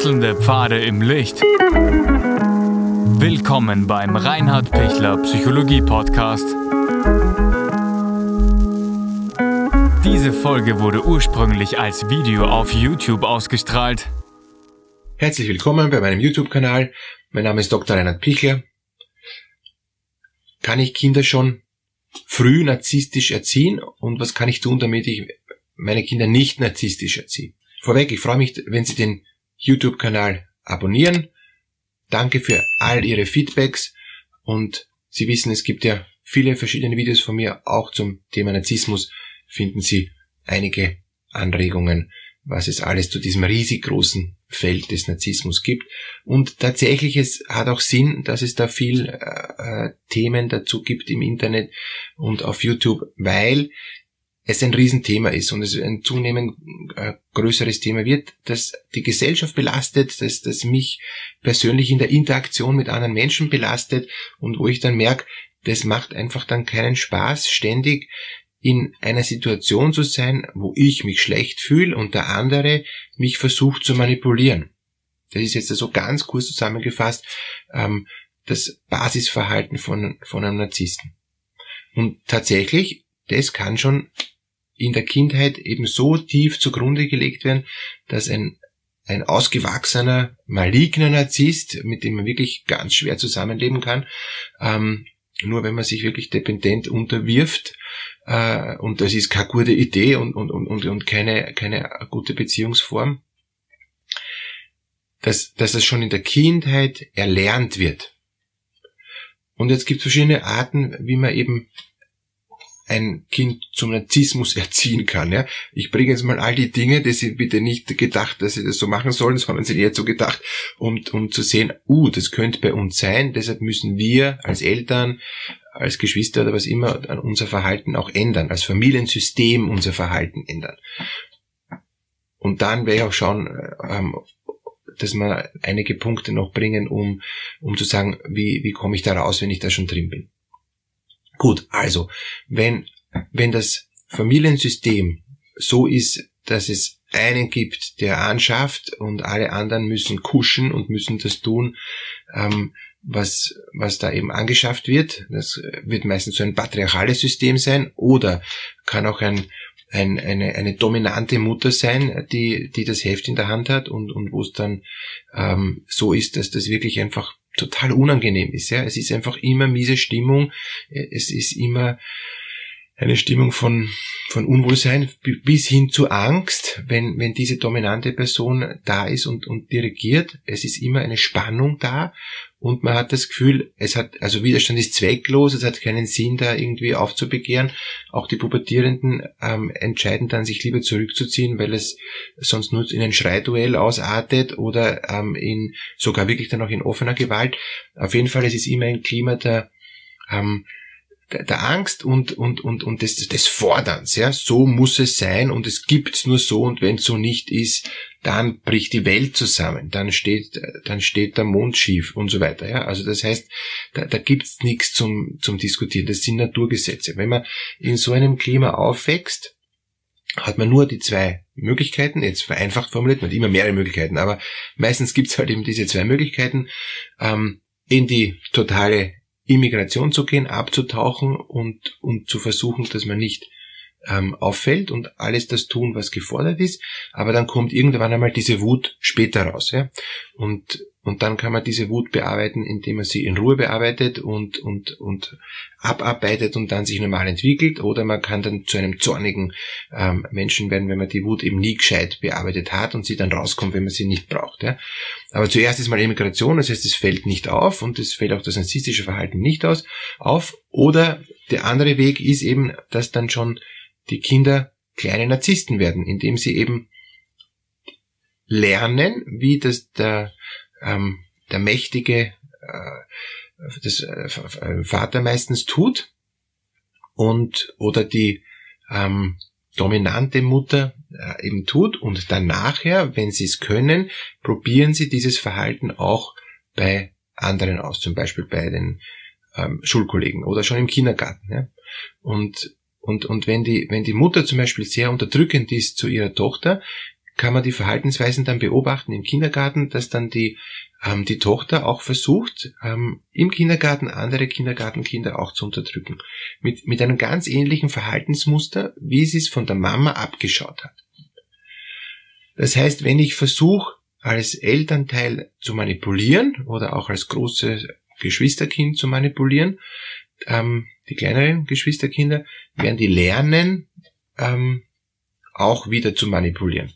Wechselnde Pfade im Licht. Willkommen beim Reinhard Pichler Psychologie Podcast. Diese Folge wurde ursprünglich als Video auf YouTube ausgestrahlt. Herzlich willkommen bei meinem YouTube-Kanal. Mein Name ist Dr. Reinhard Pichler. Kann ich Kinder schon früh narzisstisch erziehen und was kann ich tun, damit ich meine Kinder nicht narzisstisch erziehe? Vorweg, ich freue mich, wenn Sie den YouTube-Kanal abonnieren. Danke für all Ihre Feedbacks und Sie wissen, es gibt ja viele verschiedene Videos von mir, auch zum Thema Narzissmus finden Sie einige Anregungen, was es alles zu diesem riesig großen Feld des Narzissmus gibt. Und tatsächlich, es hat auch Sinn, dass es da viel äh, äh Themen dazu gibt im Internet und auf YouTube, weil es ein Riesenthema ist und es ein zunehmend äh, größeres Thema wird, das die Gesellschaft belastet, das, das mich persönlich in der Interaktion mit anderen Menschen belastet und wo ich dann merke, das macht einfach dann keinen Spaß, ständig in einer Situation zu sein, wo ich mich schlecht fühle und der andere mich versucht zu manipulieren. Das ist jetzt so also ganz kurz zusammengefasst ähm, das Basisverhalten von, von einem Narzissten. Und tatsächlich, das kann schon in der Kindheit eben so tief zugrunde gelegt werden, dass ein, ein ausgewachsener, maligner Narzisst, mit dem man wirklich ganz schwer zusammenleben kann, ähm, nur wenn man sich wirklich dependent unterwirft, äh, und das ist keine gute Idee und, und, und, und keine, keine gute Beziehungsform, dass, dass das schon in der Kindheit erlernt wird. Und jetzt gibt es verschiedene Arten, wie man eben ein Kind zum Narzissmus erziehen kann. Ja? Ich bringe jetzt mal all die Dinge, die sind bitte nicht gedacht, dass sie das so machen sollen, sondern sind eher so gedacht, um, um zu sehen, uh, das könnte bei uns sein, deshalb müssen wir als Eltern, als Geschwister oder was immer unser Verhalten auch ändern, als Familiensystem unser Verhalten ändern. Und dann werde ich auch schauen, ähm, dass wir einige Punkte noch bringen, um, um zu sagen, wie, wie komme ich da raus, wenn ich da schon drin bin. Gut, also, wenn, wenn das Familiensystem so ist, dass es einen gibt, der anschafft und alle anderen müssen kuschen und müssen das tun, ähm, was, was da eben angeschafft wird. Das wird meistens so ein patriarchales System sein oder kann auch ein, ein, eine, eine dominante Mutter sein, die, die das Heft in der Hand hat und, und wo es dann ähm, so ist, dass das wirklich einfach total unangenehm ist. Ja, es ist einfach immer miese Stimmung. Es ist immer eine Stimmung von, von Unwohlsein bis hin zu Angst, wenn, wenn diese dominante Person da ist und, und dirigiert. Es ist immer eine Spannung da und man hat das Gefühl, es hat, also Widerstand ist zwecklos, es hat keinen Sinn, da irgendwie aufzubegehren. Auch die Pubertierenden ähm, entscheiden dann, sich lieber zurückzuziehen, weil es sonst nur in ein Schreiduell ausartet oder ähm, in sogar wirklich dann auch in offener Gewalt. Auf jeden Fall, es ist immer ein Klima der ähm, der Angst und, und, und, und des, des Forderns, ja, so muss es sein und es gibt's nur so und wenn so nicht ist, dann bricht die Welt zusammen, dann steht, dann steht der Mond schief und so weiter, ja. Also das heißt, da, da gibt's nichts zum, zum Diskutieren, das sind Naturgesetze. Wenn man in so einem Klima aufwächst, hat man nur die zwei Möglichkeiten, jetzt vereinfacht formuliert, man hat immer mehrere Möglichkeiten, aber meistens gibt's halt eben diese zwei Möglichkeiten, ähm, in die totale Immigration zu gehen, abzutauchen und, und zu versuchen, dass man nicht ähm, auffällt und alles das tun, was gefordert ist, aber dann kommt irgendwann einmal diese Wut später raus. Ja? Und und dann kann man diese Wut bearbeiten, indem man sie in Ruhe bearbeitet und, und, und abarbeitet und dann sich normal entwickelt. Oder man kann dann zu einem zornigen ähm, Menschen werden, wenn man die Wut eben nie gescheit bearbeitet hat und sie dann rauskommt, wenn man sie nicht braucht. Ja. Aber zuerst ist mal Immigration, das heißt, es fällt nicht auf und es fällt auch das narzisstische Verhalten nicht aus, auf. Oder der andere Weg ist eben, dass dann schon die Kinder kleine Narzissten werden, indem sie eben lernen, wie das der ähm, der mächtige äh, das äh, Vater meistens tut und oder die ähm, dominante Mutter äh, eben tut und dann nachher, wenn sie es können, probieren sie dieses Verhalten auch bei anderen aus, zum Beispiel bei den ähm, Schulkollegen oder schon im Kindergarten. Ja? Und und, und wenn, die, wenn die Mutter zum Beispiel sehr unterdrückend ist zu ihrer Tochter, kann man die Verhaltensweisen dann beobachten im Kindergarten, dass dann die, ähm, die Tochter auch versucht, ähm, im Kindergarten andere Kindergartenkinder auch zu unterdrücken. Mit, mit einem ganz ähnlichen Verhaltensmuster, wie sie es von der Mama abgeschaut hat. Das heißt, wenn ich versuche, als Elternteil zu manipulieren oder auch als großes Geschwisterkind zu manipulieren, ähm, die kleineren Geschwisterkinder, werden die lernen, ähm, auch wieder zu manipulieren.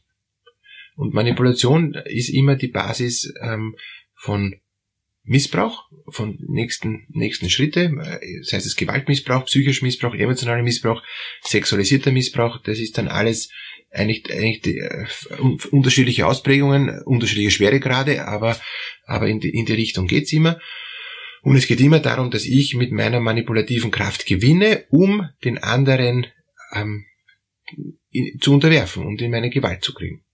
Und Manipulation ist immer die Basis ähm, von Missbrauch, von nächsten, nächsten Schritte, sei es Gewaltmissbrauch, psychischer Missbrauch, emotionaler Missbrauch, sexualisierter Missbrauch, das ist dann alles eigentlich, eigentlich die, äh, unterschiedliche Ausprägungen, unterschiedliche Schweregrade, aber, aber in die, in die Richtung geht's immer. Und es geht immer darum, dass ich mit meiner manipulativen Kraft gewinne, um den anderen ähm, zu unterwerfen und in meine Gewalt zu kriegen.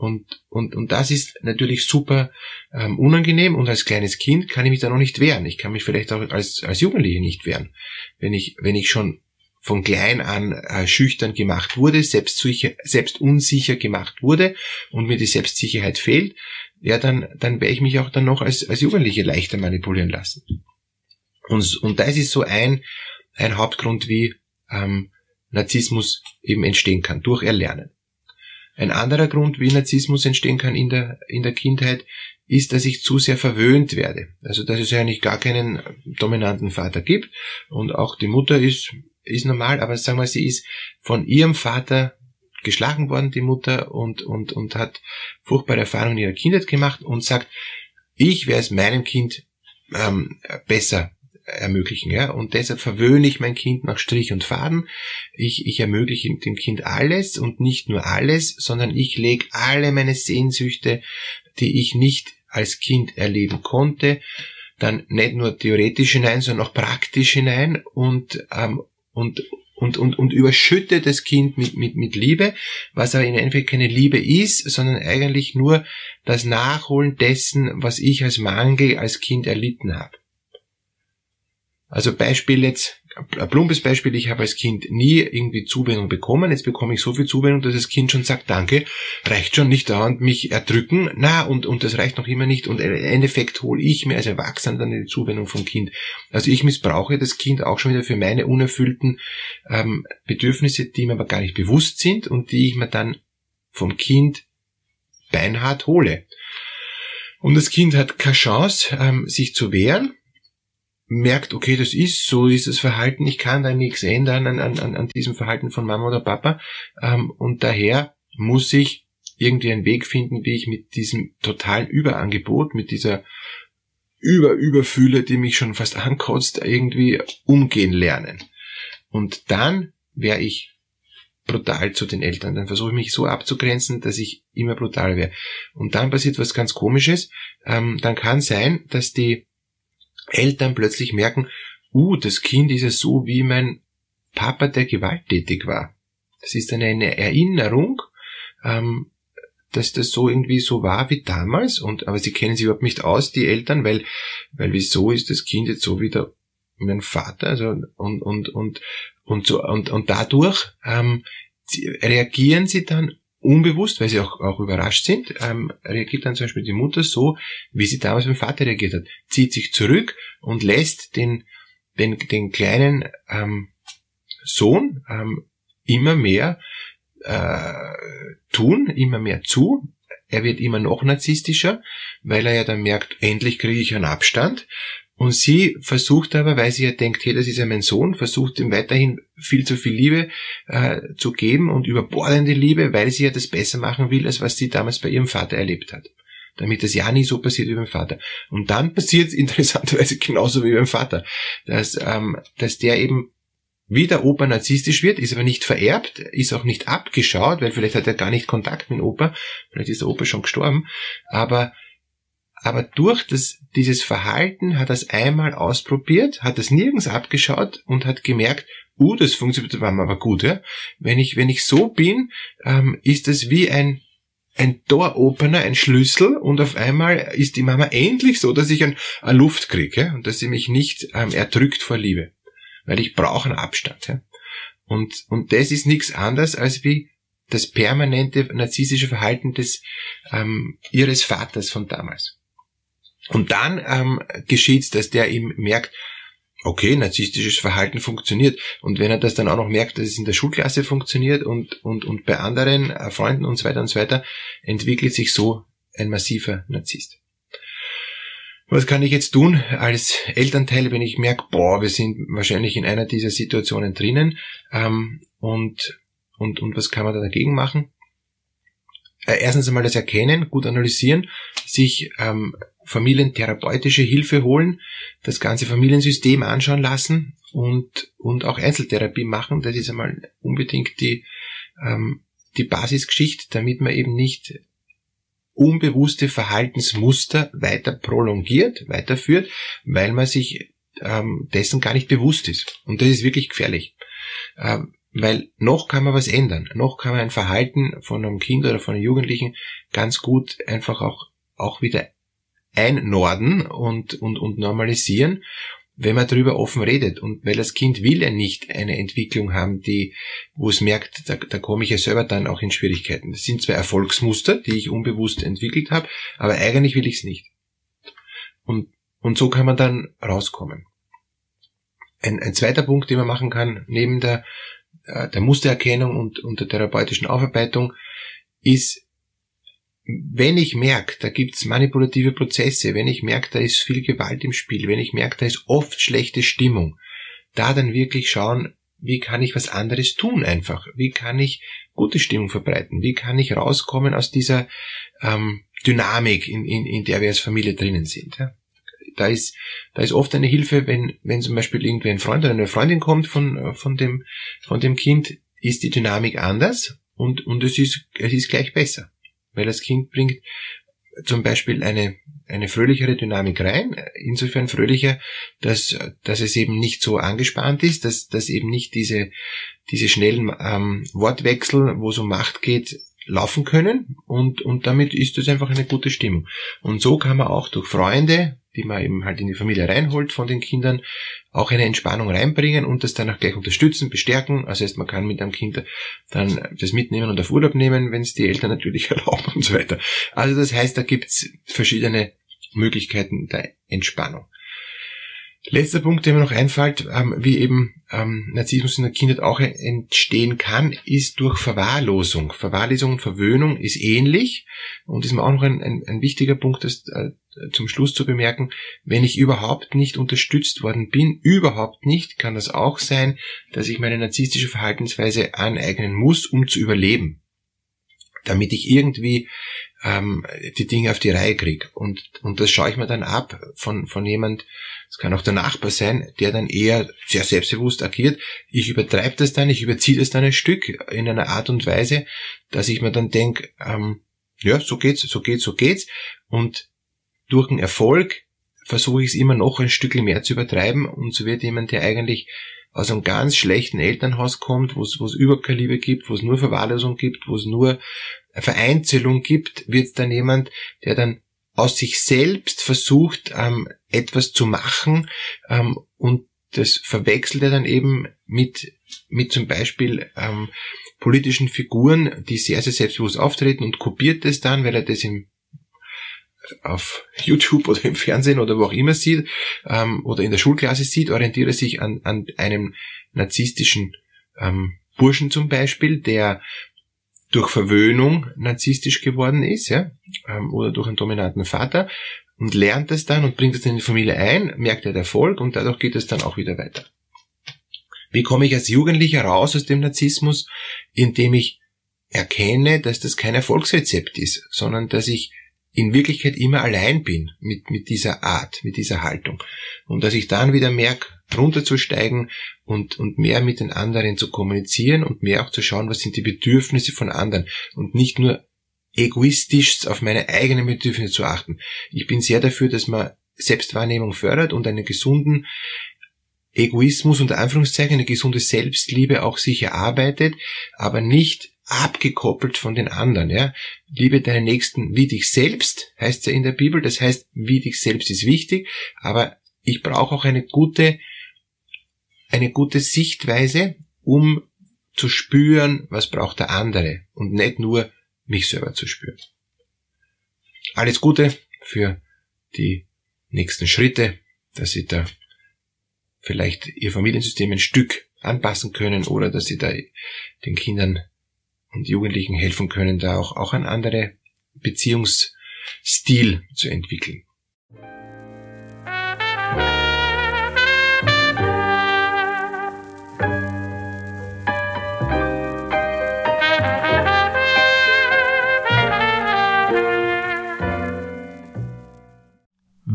Und, und, und das ist natürlich super ähm, unangenehm und als kleines Kind kann ich mich da noch nicht wehren. Ich kann mich vielleicht auch als, als Jugendliche nicht wehren. Wenn ich, wenn ich schon von klein an äh, schüchtern gemacht wurde, selbstsicher, selbst unsicher gemacht wurde und mir die Selbstsicherheit fehlt, ja, dann, dann werde ich mich auch dann noch als, als Jugendliche leichter manipulieren lassen. Und, und das ist so ein, ein Hauptgrund, wie ähm, Narzissmus eben entstehen kann, durch Erlernen. Ein anderer Grund, wie Narzissmus entstehen kann in der, in der Kindheit, ist, dass ich zu sehr verwöhnt werde. Also, dass es eigentlich gar keinen dominanten Vater gibt und auch die Mutter ist, ist normal, aber sagen wir, sie ist von ihrem Vater geschlagen worden, die Mutter, und, und, und hat furchtbare Erfahrungen in ihrer Kindheit gemacht und sagt, ich werde es meinem Kind ähm, besser ermöglichen. Ja? Und deshalb verwöhne ich mein Kind nach Strich und Faden. Ich, ich ermögliche dem Kind alles und nicht nur alles, sondern ich lege alle meine Sehnsüchte, die ich nicht als Kind erleben konnte, dann nicht nur theoretisch hinein, sondern auch praktisch hinein und, ähm, und, und, und, und überschütte das Kind mit, mit, mit Liebe, was aber in Endeffekt keine Liebe ist, sondern eigentlich nur das Nachholen dessen, was ich als Mangel als Kind erlitten habe. Also Beispiel jetzt, ein plumpes Beispiel, ich habe als Kind nie irgendwie Zuwendung bekommen, jetzt bekomme ich so viel Zuwendung, dass das Kind schon sagt, danke, reicht schon nicht dauernd mich erdrücken, na, und, und das reicht noch immer nicht, und im Endeffekt hole ich mir als Erwachsener dann die Zuwendung vom Kind. Also ich missbrauche das Kind auch schon wieder für meine unerfüllten ähm, Bedürfnisse, die mir aber gar nicht bewusst sind und die ich mir dann vom Kind beinhart hole. Und das Kind hat keine Chance, ähm, sich zu wehren, merkt, okay, das ist so, ist das Verhalten, ich kann da nichts ändern an, an, an diesem Verhalten von Mama oder Papa. Ähm, und daher muss ich irgendwie einen Weg finden, wie ich mit diesem totalen Überangebot, mit dieser Über-Überfühle, die mich schon fast ankotzt, irgendwie umgehen lernen. Und dann wäre ich brutal zu den Eltern. Dann versuche ich mich so abzugrenzen, dass ich immer brutal wäre. Und dann passiert was ganz Komisches. Ähm, dann kann sein, dass die Eltern plötzlich merken, uh, das Kind ist ja so wie mein Papa, der gewalttätig war. Das ist dann eine Erinnerung, ähm, dass das so irgendwie so war wie damals und aber sie kennen sich überhaupt nicht aus, die Eltern, weil weil wieso ist das Kind jetzt so wie der mein Vater, also und und und und so und und dadurch ähm, reagieren sie dann unbewusst, weil sie auch, auch überrascht sind, ähm, reagiert dann zum Beispiel die Mutter so, wie sie damals beim Vater reagiert hat. Zieht sich zurück und lässt den, den, den kleinen ähm, Sohn ähm, immer mehr äh, tun, immer mehr zu. Er wird immer noch narzisstischer, weil er ja dann merkt, endlich kriege ich einen Abstand. Und sie versucht aber, weil sie ja denkt, hey, das ist ja mein Sohn, versucht ihm weiterhin viel zu viel Liebe äh, zu geben und überbordende Liebe, weil sie ja das besser machen will, als was sie damals bei ihrem Vater erlebt hat. Damit das ja nie so passiert wie beim Vater. Und dann passiert es interessanterweise genauso wie beim Vater, dass, ähm, dass der eben wie der Opa narzisstisch wird, ist aber nicht vererbt, ist auch nicht abgeschaut, weil vielleicht hat er gar nicht Kontakt mit dem Opa, vielleicht ist der Opa schon gestorben, aber aber durch das, dieses Verhalten hat er es einmal ausprobiert, hat es nirgends abgeschaut und hat gemerkt, uh, das funktioniert aber gut, ja. Wenn ich, wenn ich so bin, ähm, ist es wie ein, ein Door-Opener, ein Schlüssel und auf einmal ist die Mama endlich so, dass ich ein, eine Luft kriege und dass sie mich nicht ähm, erdrückt vor Liebe. Weil ich brauche einen Abstand. Ja. Und, und das ist nichts anderes als wie das permanente narzisstische Verhalten des ähm, ihres Vaters von damals. Und dann ähm, geschieht dass der ihm merkt, okay, narzisstisches Verhalten funktioniert. Und wenn er das dann auch noch merkt, dass es in der Schulklasse funktioniert und, und, und bei anderen äh, Freunden und so weiter und so weiter, entwickelt sich so ein massiver Narzisst. Was kann ich jetzt tun als Elternteil, wenn ich merke, boah, wir sind wahrscheinlich in einer dieser Situationen drinnen ähm, und, und, und was kann man da dagegen machen? Äh, erstens einmal das Erkennen, gut analysieren, sich ähm, familientherapeutische Hilfe holen, das ganze Familiensystem anschauen lassen und, und auch Einzeltherapie machen. Das ist einmal unbedingt die, ähm, die Basisgeschichte, damit man eben nicht unbewusste Verhaltensmuster weiter prolongiert, weiterführt, weil man sich ähm, dessen gar nicht bewusst ist. Und das ist wirklich gefährlich. Ähm, weil noch kann man was ändern. Noch kann man ein Verhalten von einem Kind oder von einem Jugendlichen ganz gut einfach auch, auch wieder einnorden und, und, und normalisieren, wenn man darüber offen redet. Und weil das Kind will ja nicht eine Entwicklung haben, die, wo es merkt, da, da komme ich ja selber dann auch in Schwierigkeiten. Das sind zwei Erfolgsmuster, die ich unbewusst entwickelt habe, aber eigentlich will ich es nicht. Und, und so kann man dann rauskommen. Ein, ein zweiter Punkt, den man machen kann, neben der, der Mustererkennung und, und der therapeutischen Aufarbeitung, ist wenn ich merke, da gibt's manipulative Prozesse, wenn ich merke, da ist viel Gewalt im Spiel, wenn ich merke, da ist oft schlechte Stimmung, da dann wirklich schauen, wie kann ich was anderes tun einfach? Wie kann ich gute Stimmung verbreiten? Wie kann ich rauskommen aus dieser ähm, Dynamik, in, in, in der wir als Familie drinnen sind? Ja? Da ist, da ist oft eine Hilfe, wenn, wenn zum Beispiel irgendwie ein Freund oder eine Freundin kommt von, von dem, von dem Kind, ist die Dynamik anders und, und es ist, es ist gleich besser weil das Kind bringt zum Beispiel eine, eine fröhlichere Dynamik rein, insofern fröhlicher, dass, dass es eben nicht so angespannt ist, dass, dass eben nicht diese, diese schnellen ähm, Wortwechsel, wo es um Macht geht, laufen können und, und damit ist es einfach eine gute Stimmung. Und so kann man auch durch Freunde, die man eben halt in die Familie reinholt von den Kindern, auch eine Entspannung reinbringen und das dann auch gleich unterstützen, bestärken. Also heißt, man kann mit einem Kind dann das mitnehmen und auf Urlaub nehmen, wenn es die Eltern natürlich erlauben und so weiter. Also das heißt, da gibt's verschiedene Möglichkeiten der Entspannung. Letzter Punkt, der mir noch einfällt, ähm, wie eben ähm, Narzissmus in der Kindheit auch entstehen kann, ist durch Verwahrlosung. Verwahrlosung und Verwöhnung ist ähnlich und ist mir auch noch ein, ein, ein wichtiger Punkt, das äh, zum Schluss zu bemerken, wenn ich überhaupt nicht unterstützt worden bin, überhaupt nicht, kann das auch sein, dass ich meine narzisstische Verhaltensweise aneignen muss, um zu überleben. Damit ich irgendwie ähm, die Dinge auf die Reihe kriege. Und, und das schaue ich mir dann ab von, von jemand, es kann auch der Nachbar sein, der dann eher sehr selbstbewusst agiert. Ich übertreibe das dann, ich überziehe das dann ein Stück in einer Art und Weise, dass ich mir dann denke, ähm, ja, so geht's, so geht's, so geht's. Und durch den Erfolg versuche ich es immer noch ein Stück mehr zu übertreiben und so wird jemand, der eigentlich aus einem ganz schlechten Elternhaus kommt, wo es Liebe gibt, wo es nur Verwahrlosung gibt, wo es nur Vereinzelung gibt, wird dann jemand, der dann aus sich selbst versucht, ähm, etwas zu machen ähm, und das verwechselt er dann eben mit, mit zum Beispiel ähm, politischen Figuren, die sehr, sehr selbstbewusst auftreten und kopiert das dann, weil er das im auf YouTube oder im Fernsehen oder wo auch immer sieht ähm, oder in der Schulklasse sieht, orientiere sich an, an einem narzisstischen ähm, Burschen zum Beispiel, der durch Verwöhnung narzisstisch geworden ist, ja, ähm, oder durch einen dominanten Vater und lernt es dann und bringt es in die Familie ein, merkt er Erfolg und dadurch geht es dann auch wieder weiter. Wie komme ich als Jugendlicher raus aus dem Narzissmus? Indem ich erkenne, dass das kein Erfolgsrezept ist, sondern dass ich in Wirklichkeit immer allein bin mit, mit dieser Art, mit dieser Haltung. Und dass ich dann wieder merke, runterzusteigen und, und mehr mit den anderen zu kommunizieren und mehr auch zu schauen, was sind die Bedürfnisse von anderen und nicht nur egoistisch auf meine eigenen Bedürfnisse zu achten. Ich bin sehr dafür, dass man Selbstwahrnehmung fördert und einen gesunden Egoismus unter Anführungszeichen, eine gesunde Selbstliebe auch sich erarbeitet, aber nicht abgekoppelt von den anderen. Ja? Liebe deinen Nächsten wie dich selbst, heißt es ja in der Bibel. Das heißt, wie dich selbst ist wichtig, aber ich brauche auch eine gute, eine gute Sichtweise, um zu spüren, was braucht der andere und nicht nur mich selber zu spüren. Alles Gute für die nächsten Schritte, dass Sie da vielleicht Ihr Familiensystem ein Stück anpassen können oder dass Sie da den Kindern und Jugendlichen helfen können, da auch, auch ein andere Beziehungsstil zu entwickeln.